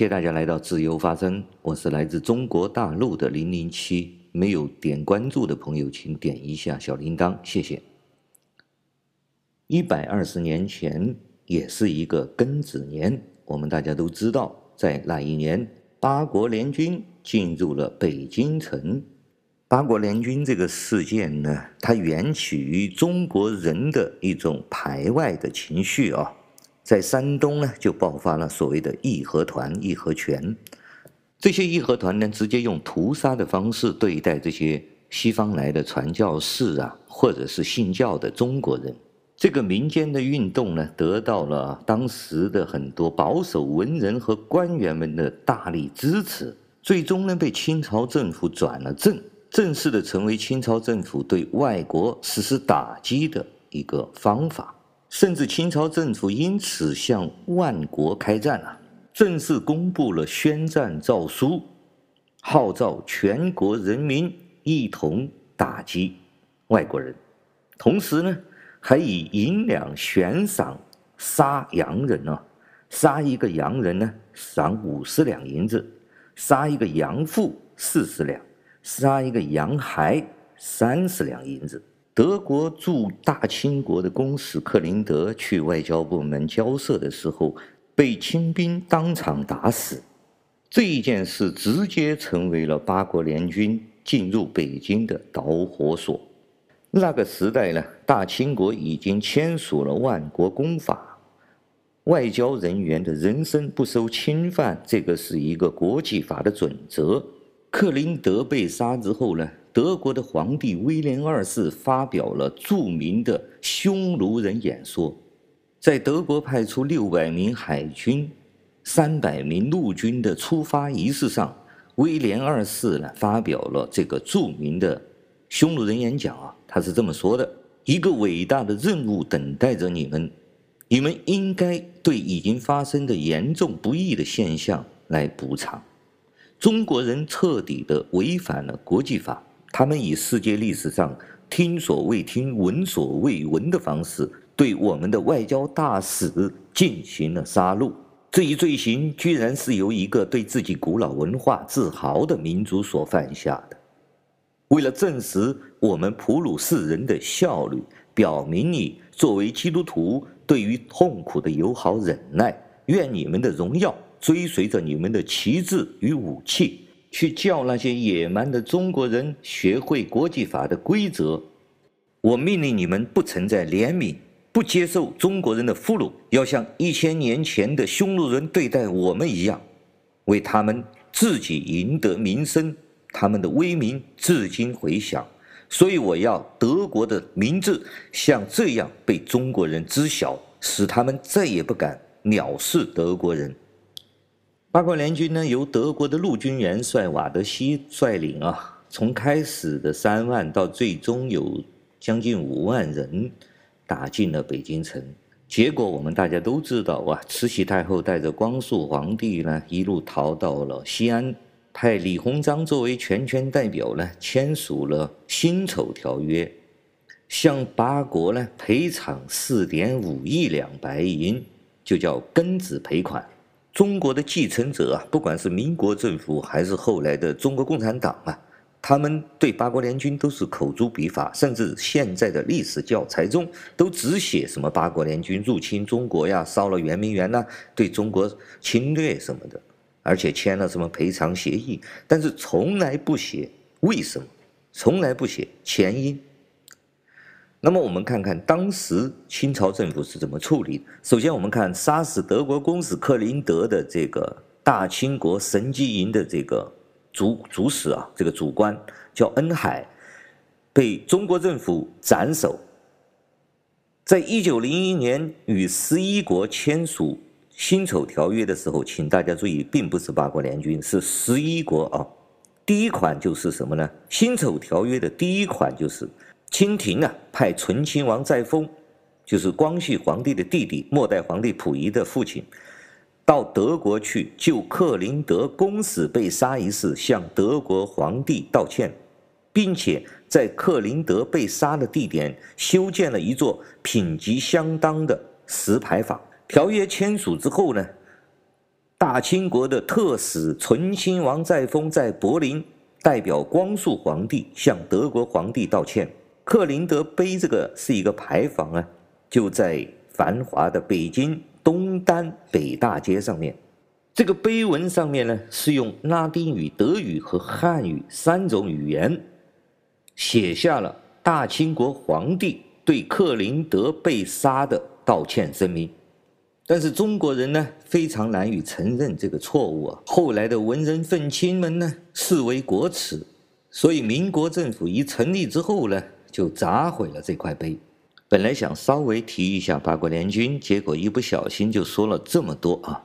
感谢大家来到自由发声，我是来自中国大陆的零零七。没有点关注的朋友，请点一下小铃铛，谢谢。一百二十年前也是一个庚子年，我们大家都知道，在那一年，八国联军进入了北京城。八国联军这个事件呢，它缘起于中国人的一种排外的情绪啊。在山东呢，就爆发了所谓的义和团、义和拳。这些义和团呢，直接用屠杀的方式对待这些西方来的传教士啊，或者是信教的中国人。这个民间的运动呢，得到了当时的很多保守文人和官员们的大力支持，最终呢，被清朝政府转了正，正式的成为清朝政府对外国实施打击的一个方法。甚至清朝政府因此向万国开战了，正式公布了宣战诏书，号召全国人民一同打击外国人。同时呢，还以银两悬赏杀洋人啊，杀一个洋人呢，赏五十两银子；杀一个洋妇四十两；杀一个洋孩三十两银子。德国驻大清国的公使克林德去外交部门交涉的时候，被清兵当场打死。这一件事直接成为了八国联军进入北京的导火索。那个时代呢，大清国已经签署了万国公法，外交人员的人身不受侵犯，这个是一个国际法的准则。克林德被杀之后呢，德国的皇帝威廉二世发表了著名的匈奴人演说，在德国派出六百名海军、三百名陆军的出发仪式上，威廉二世呢发表了这个著名的匈奴人演讲啊，他是这么说的：一个伟大的任务等待着你们，你们应该对已经发生的严重不义的现象来补偿。中国人彻底地违反了国际法。他们以世界历史上听所未听、闻所未闻的方式，对我们的外交大使进行了杀戮。这一罪行居然是由一个对自己古老文化自豪的民族所犯下的。为了证实我们普鲁士人的效率，表明你作为基督徒对于痛苦的友好忍耐，愿你们的荣耀追随着你们的旗帜与武器。去叫那些野蛮的中国人学会国际法的规则。我命令你们不存在怜悯，不接受中国人的俘虏，要像一千年前的匈奴人对待我们一样，为他们自己赢得名声。他们的威名至今回响，所以我要德国的名字像这样被中国人知晓，使他们再也不敢藐视德国人。八国联军呢，由德国的陆军元帅瓦德西率领啊，从开始的三万到最终有将近五万人打进了北京城。结果我们大家都知道啊，慈禧太后带着光绪皇帝呢，一路逃到了西安，派李鸿章作为全权代表呢，签署了辛丑条约，向八国呢赔偿四点五亿两白银，就叫庚子赔款。中国的继承者啊，不管是民国政府还是后来的中国共产党啊，他们对八国联军都是口诛笔伐，甚至现在的历史教材中都只写什么八国联军入侵中国呀，烧了圆明园呐，对中国侵略什么的，而且签了什么赔偿协议，但是从来不写为什么，从来不写前因。那么我们看看当时清朝政府是怎么处理的。首先，我们看杀死德国公使克林德的这个大清国神机营的这个主主使啊，这个主官叫恩海，被中国政府斩首。在一九零一年与十一国签署辛丑条约的时候，请大家注意，并不是八国联军，是十一国啊。第一款就是什么呢？辛丑条约的第一款就是。清廷啊，派醇亲王载沣，就是光绪皇帝的弟弟，末代皇帝溥仪的父亲，到德国去就克林德公使被杀一事向德国皇帝道歉，并且在克林德被杀的地点修建了一座品级相当的石牌坊。条约签署之后呢，大清国的特使醇亲王载沣在柏林代表光绪皇帝向德国皇帝道歉。克林德碑这个是一个牌坊啊，就在繁华的北京东单北大街上面。这个碑文上面呢，是用拉丁语、德语和汉语三种语言写下了大清国皇帝对克林德被杀的道歉声明。但是中国人呢，非常难以承认这个错误啊。后来的文人愤青们呢，视为国耻，所以民国政府一成立之后呢，就砸毁了这块碑。本来想稍微提一下八国联军，结果一不小心就说了这么多啊。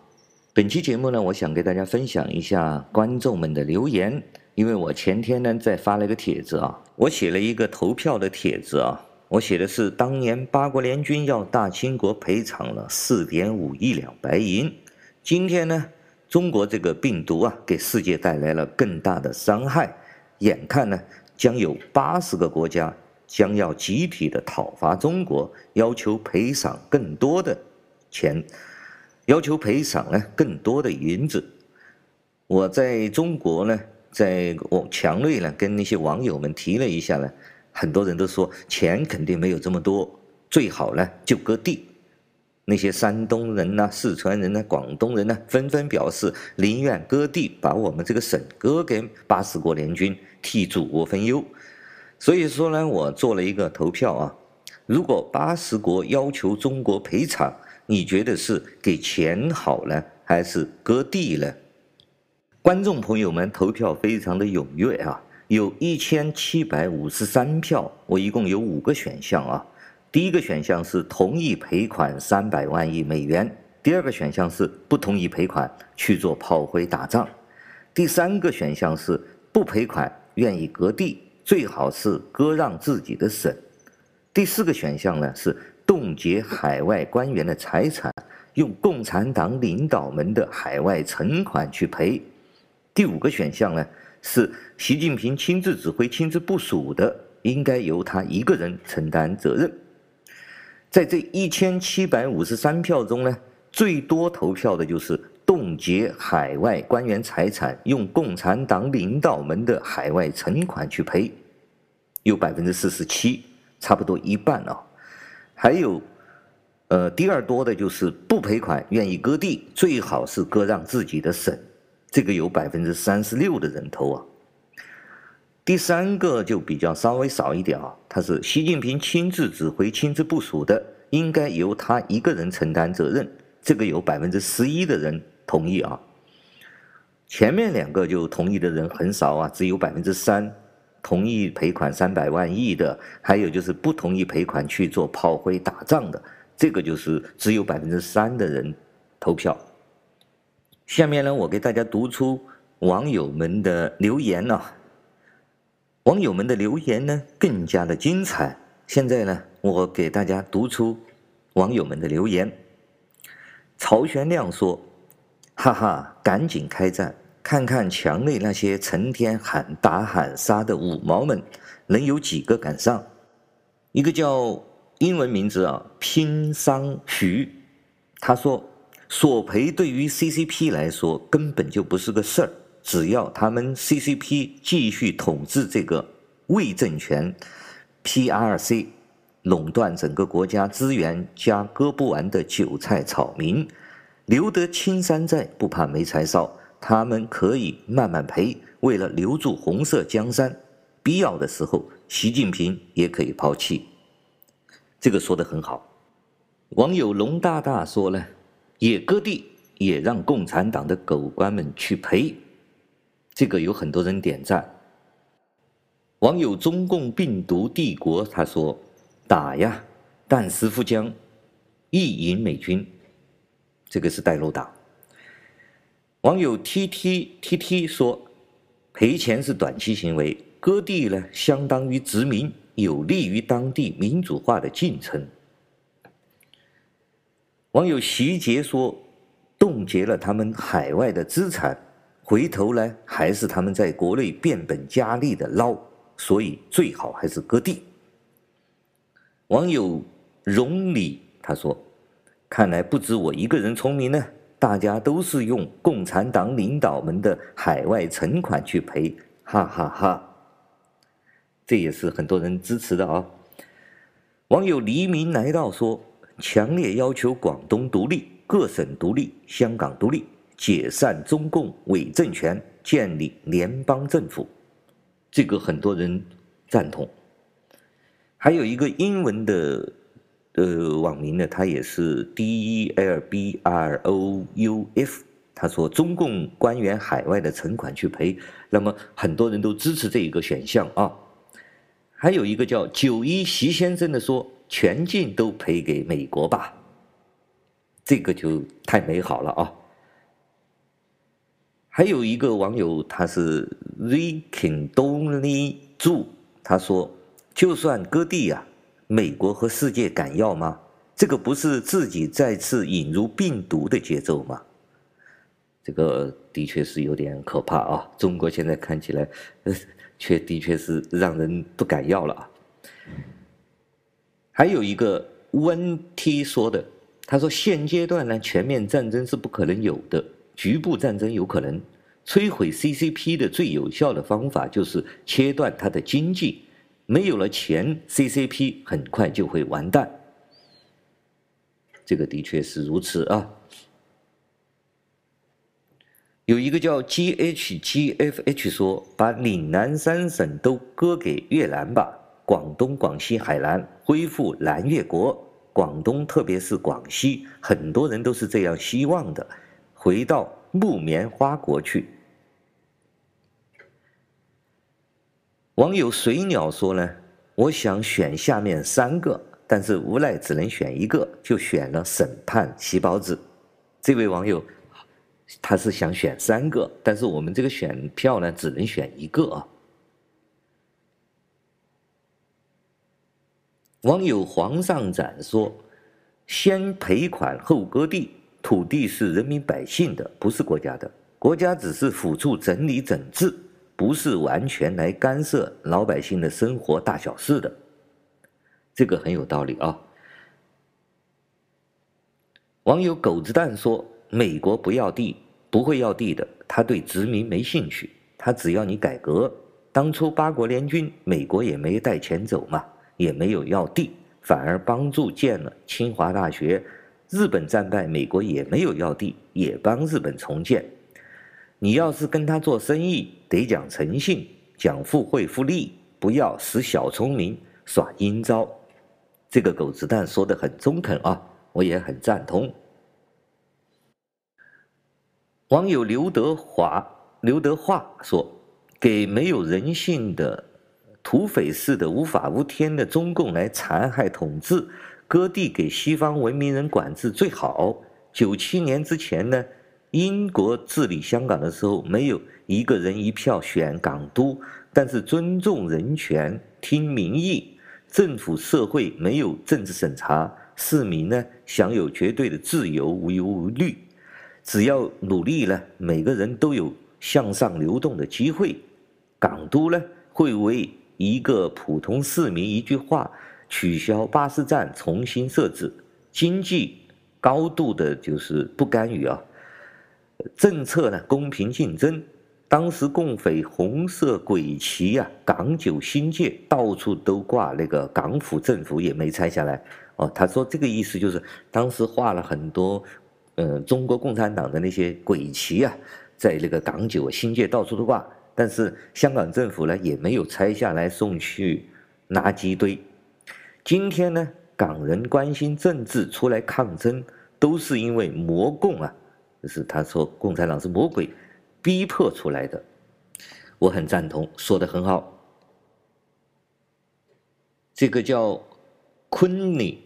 本期节目呢，我想给大家分享一下观众们的留言，因为我前天呢在发了一个帖子啊，我写了一个投票的帖子啊，我写的是当年八国联军要大清国赔偿了四点五亿两白银，今天呢，中国这个病毒啊给世界带来了更大的伤害，眼看呢将有八十个国家将要集体的讨伐中国，要求赔偿更多的钱。要求赔偿呢更多的银子，我在中国呢，在我墙内呢跟那些网友们提了一下呢，很多人都说钱肯定没有这么多，最好呢就割地。那些山东人呐、四川人呐、广东人呢，纷纷表示宁愿割地，把我们这个省割给八十国联军，替祖国分忧。所以说呢，我做了一个投票啊，如果八十国要求中国赔偿。你觉得是给钱好呢，还是割地呢？观众朋友们投票非常的踊跃啊，有一千七百五十三票，我一共有五个选项啊。第一个选项是同意赔款三百万亿美元，第二个选项是不同意赔款，去做炮灰打仗，第三个选项是不赔款，愿意割地，最好是割让自己的省，第四个选项呢是。冻结海外官员的财产，用共产党领导们的海外存款去赔。第五个选项呢，是习近平亲自指挥、亲自部署的，应该由他一个人承担责任。在这一千七百五十三票中呢，最多投票的就是劫海外官员财产，用共产党领导们的海外存款去赔，有百分之四十七，差不多一半啊。还有，呃，第二多的就是不赔款，愿意割地，最好是割让自己的省，这个有百分之三十六的人投啊。第三个就比较稍微少一点啊，他是习近平亲自指挥、亲自部署的，应该由他一个人承担责任，这个有百分之十一的人同意啊。前面两个就同意的人很少啊，只有百分之三。同意赔款三百万亿的，还有就是不同意赔款去做炮灰打仗的，这个就是只有百分之三的人投票。下面呢，我给大家读出网友们的留言呢、啊。网友们的留言呢更加的精彩。现在呢，我给大家读出网友们的留言。曹玄亮说：“哈哈，赶紧开战。”看看墙内那些成天喊打喊杀的五毛们，能有几个敢上？一个叫英文名字啊，拼商徐，他说索赔对于 CCP 来说根本就不是个事儿，只要他们 CCP 继续统治这个伪政权，PRC 垄断整个国家资源加割不完的韭菜草民，留得青山在，不怕没柴烧。他们可以慢慢赔，为了留住红色江山，必要的时候，习近平也可以抛弃。这个说的很好。网友龙大大说呢，也割地，也让共产党的狗官们去赔。这个有很多人点赞。网友中共病毒帝国他说，打呀，但师傅将意赢美军。这个是带路党。网友 T T T T 说：“赔钱是短期行为，割地呢，相当于殖民，有利于当地民主化的进程。”网友习杰说：“冻结了他们海外的资产，回头呢，还是他们在国内变本加厉的捞，所以最好还是割地。”网友荣礼他说：“看来不止我一个人聪明呢。”大家都是用共产党领导们的海外存款去赔，哈哈哈。这也是很多人支持的啊、网友黎明来到说，强烈要求广东独立、各省独立、香港独立，解散中共伪政权，建立联邦政府。这个很多人赞同。还有一个英文的呃网民呢，他也是 D E L B R O U F，他说中共官员海外的存款去赔，那么很多人都支持这一个选项啊。还有一个叫九一习先生的说，全境都赔给美国吧，这个就太美好了啊。还有一个网友他是 Ricky Donny Zhu，他说，就算割地啊，美国和世界敢要吗？这个不是自己再次引入病毒的节奏吗？这个的确是有点可怕啊。中国现在看起来，却的确是让人不敢要了啊！还有一个温 T 说的，他说现阶段呢，全面战争是不可能有的，局部战争有可能。摧毁 CCP 的最有效的方法就是切断它的经济，没有了钱，CCP 很快就会完蛋。这个的确是如此啊。有一个叫 GHGFH 说：“把岭南三省都割给越南吧，广东、广西、海南恢复南越国。广东，特别是广西，很多人都是这样希望的，回到木棉花国去。”网友水鸟说呢：“我想选下面三个，但是无奈只能选一个，就选了审判细胞子。”这位网友。他是想选三个，但是我们这个选票呢，只能选一个啊。网友黄上展说：“先赔款后割地，土地是人民百姓的，不是国家的。国家只是辅助整理整治，不是完全来干涉老百姓的生活大小事的。”这个很有道理啊。网友狗子蛋说。美国不要地，不会要地的。他对殖民没兴趣，他只要你改革。当初八国联军，美国也没带钱走嘛，也没有要地，反而帮助建了清华大学。日本战败，美国也没有要地，也帮日本重建。你要是跟他做生意，得讲诚信，讲互惠互利，不要使小聪明，耍阴招。这个狗子蛋说的很中肯啊，我也很赞同。网友刘德华、刘德华说：“给没有人性的土匪似的无法无天的中共来残害统治，割地给西方文明人管制最好。九七年之前呢，英国治理香港的时候，没有一个人一票选港督，但是尊重人权，听民意，政府社会没有政治审查，市民呢享有绝对的自由，无忧无虑。”只要努力了，每个人都有向上流动的机会。港督呢，会为一个普通市民一句话取消巴士站，重新设置经济高度的，就是不干预啊。政策呢，公平竞争。当时共匪红色鬼旗啊，港九新界到处都挂那个港府政府也没拆下来哦。他说这个意思就是当时画了很多。呃，中国共产党的那些鬼旗啊，在那个港九新界到处都挂，但是香港政府呢也没有拆下来送去垃圾堆。今天呢，港人关心政治出来抗争，都是因为魔共啊，就是他说共产党是魔鬼逼迫出来的。我很赞同，说的很好。这个叫昆尼。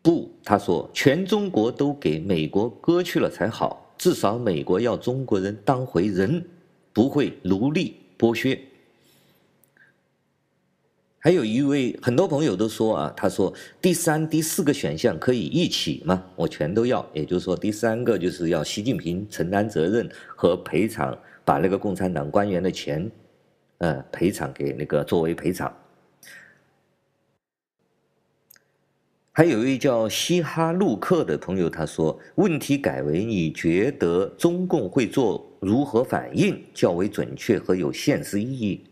布，他说全中国都给美国割去了才好，至少美国要中国人当回人，不会奴隶剥削。还有一位很多朋友都说啊，他说第三、第四个选项可以一起吗？我全都要，也就是说第三个就是要习近平承担责任和赔偿，把那个共产党官员的钱，呃，赔偿给那个作为赔偿。还有一位叫西哈路克的朋友，他说：“问题改为你觉得中共会做如何反应较为准确和有现实意义？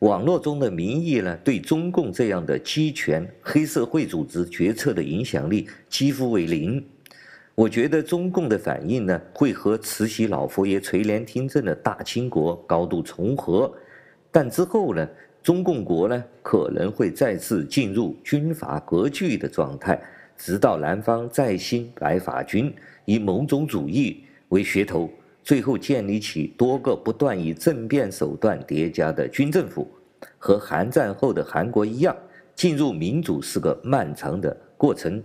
网络中的民意呢，对中共这样的集权黑社会组织决策的影响力几乎为零。我觉得中共的反应呢，会和慈禧老佛爷垂帘听政的大清国高度重合，但之后呢？”中共国呢，可能会再次进入军阀割据的状态，直到南方再兴白法军，以某种主义为噱头，最后建立起多个不断以政变手段叠加的军政府。和韩战后的韩国一样，进入民主是个漫长的过程。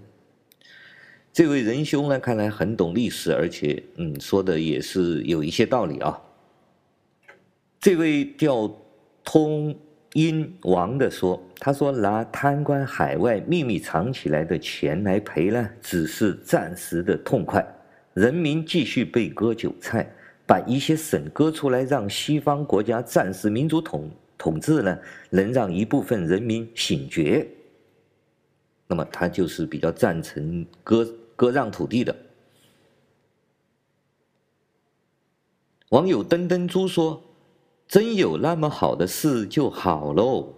这位仁兄呢，看来很懂历史，而且嗯，说的也是有一些道理啊。这位叫通。英王的说：“他说拿贪官海外秘密藏起来的钱来赔呢，只是暂时的痛快。人民继续被割韭菜，把一些省割出来，让西方国家暂时民主统统治呢，能让一部分人民醒觉。那么他就是比较赞成割割让土地的。”网友登登猪说。真有那么好的事就好喽，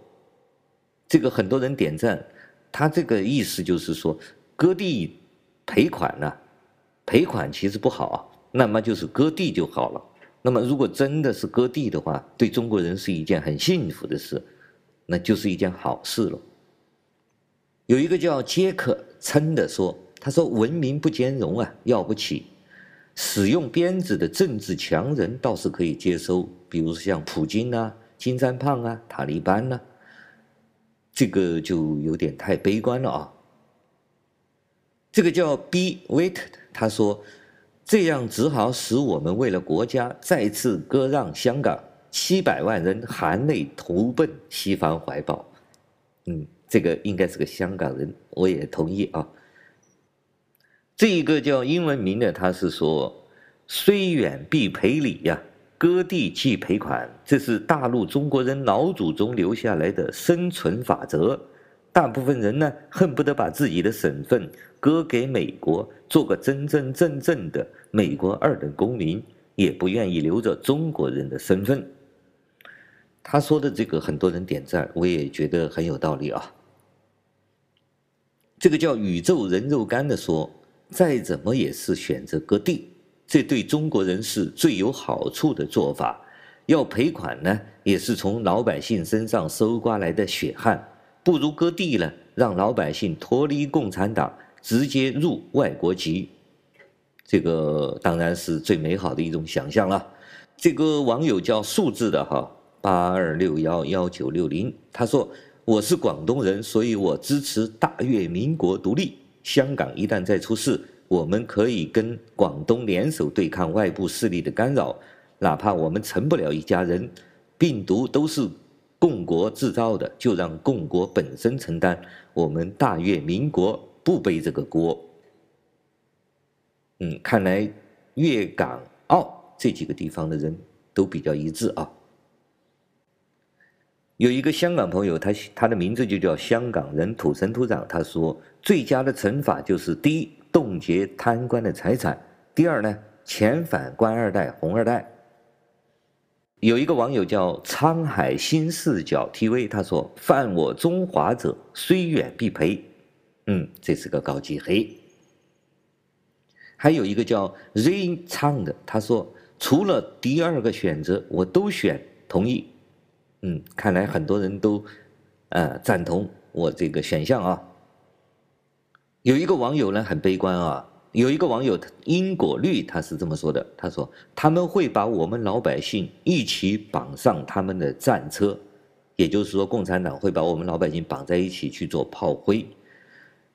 这个很多人点赞，他这个意思就是说，割地赔款呢、赔款其实不好啊，那么就是割地就好了。那么如果真的是割地的话，对中国人是一件很幸福的事，那就是一件好事了。有一个叫杰克称的说，他说文明不兼容啊，要不起。使用鞭子的政治强人倒是可以接收，比如像普京啊、金三胖啊、塔利班呐、啊，这个就有点太悲观了啊。这个叫 B Wait，他说这样只好使我们为了国家再次割让香港，七百万人含泪投奔西方怀抱。嗯，这个应该是个香港人，我也同意啊。这一个叫英文名的，他是说：“虽远必赔礼呀，割地即赔款，这是大陆中国人老祖宗留下来的生存法则。大部分人呢，恨不得把自己的省份割给美国，做个真真正正的美国二等公民，也不愿意留着中国人的身份。”他说的这个，很多人点赞，我也觉得很有道理啊。这个叫宇宙人肉干的说。再怎么也是选择割地，这对中国人是最有好处的做法。要赔款呢，也是从老百姓身上搜刮来的血汗，不如割地呢，让老百姓脱离共产党，直接入外国籍。这个当然是最美好的一种想象了。这个网友叫数字的哈八二六幺幺九六零，他说：“我是广东人，所以我支持大越民国独立。”香港一旦再出事，我们可以跟广东联手对抗外部势力的干扰，哪怕我们成不了一家人，病毒都是共国制造的，就让共国本身承担，我们大越民国不背这个锅。嗯，看来粤港澳这几个地方的人都比较一致啊。有一个香港朋友，他他的名字就叫香港人土生土长。他说，最佳的惩罚就是：第一，冻结贪官的财产；第二呢，遣返官二代、红二代。有一个网友叫沧海新视角 TV，他说：犯我中华者，虽远必赔。嗯，这是个高级黑。还有一个叫 Rain 唱的，他说：除了第二个选择，我都选同意。嗯，看来很多人都，呃，赞同我这个选项啊。有一个网友呢很悲观啊，有一个网友因果律他是这么说的，他说他们会把我们老百姓一起绑上他们的战车，也就是说共产党会把我们老百姓绑在一起去做炮灰，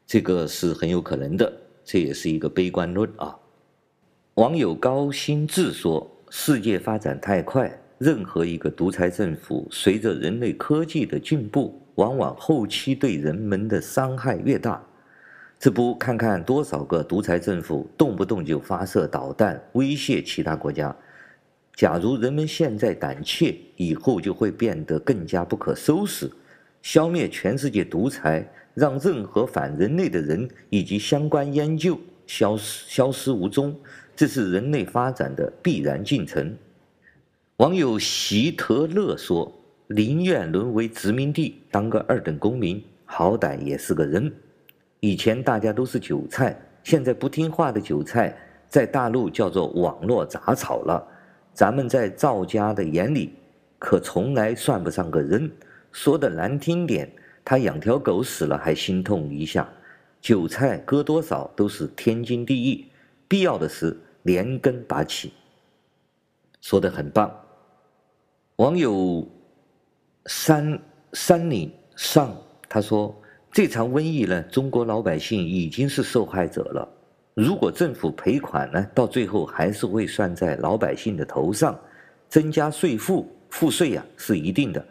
这个是很有可能的，这也是一个悲观论啊。网友高新志说，世界发展太快。任何一个独裁政府，随着人类科技的进步，往往后期对人们的伤害越大。这不看看多少个独裁政府动不动就发射导弹威胁其他国家？假如人们现在胆怯，以后就会变得更加不可收拾。消灭全世界独裁，让任何反人类的人以及相关研究消失消失无踪，这是人类发展的必然进程。网友希特勒说：“宁愿沦为殖民地，当个二等公民，好歹也是个人。以前大家都是韭菜，现在不听话的韭菜，在大陆叫做网络杂草了。咱们在赵家的眼里，可从来算不上个人。说的难听点，他养条狗死了还心痛一下。韭菜割多少都是天经地义，必要的时连根拔起。”说的很棒。网友山山岭上他说：“这场瘟疫呢，中国老百姓已经是受害者了。如果政府赔款呢，到最后还是会算在老百姓的头上，增加税负赋税呀，是一定的。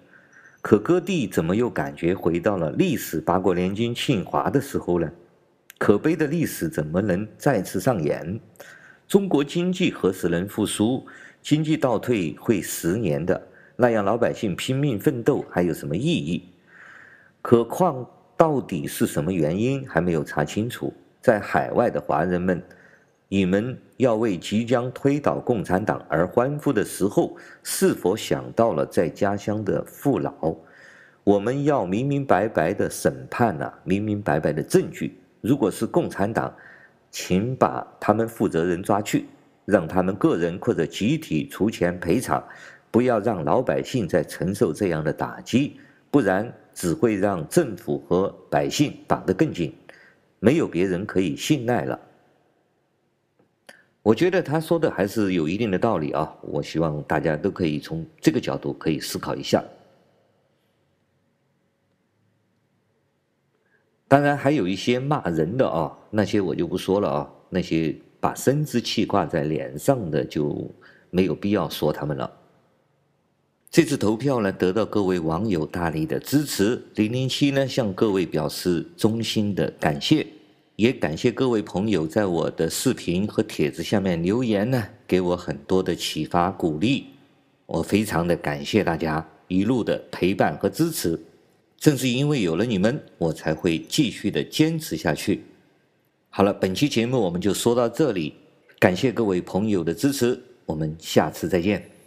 可各地怎么又感觉回到了历史八国联军侵华的时候呢？可悲的历史怎么能再次上演？中国经济何时能复苏？经济倒退会十年的。”那样老百姓拼命奋斗还有什么意义？何况到底是什么原因还没有查清楚。在海外的华人们，你们要为即将推倒共产党而欢呼的时候，是否想到了在家乡的父老？我们要明明白白的审判呐，明明白白的证据。如果是共产党，请把他们负责人抓去，让他们个人或者集体出钱赔偿。不要让老百姓再承受这样的打击，不然只会让政府和百姓绑得更紧，没有别人可以信赖了。我觉得他说的还是有一定的道理啊，我希望大家都可以从这个角度可以思考一下。当然还有一些骂人的啊，那些我就不说了啊，那些把生殖器挂在脸上的就没有必要说他们了。这次投票呢，得到各位网友大力的支持。零零七呢，向各位表示衷心的感谢，也感谢各位朋友在我的视频和帖子下面留言呢，给我很多的启发鼓励。我非常的感谢大家一路的陪伴和支持。正是因为有了你们，我才会继续的坚持下去。好了，本期节目我们就说到这里，感谢各位朋友的支持，我们下次再见。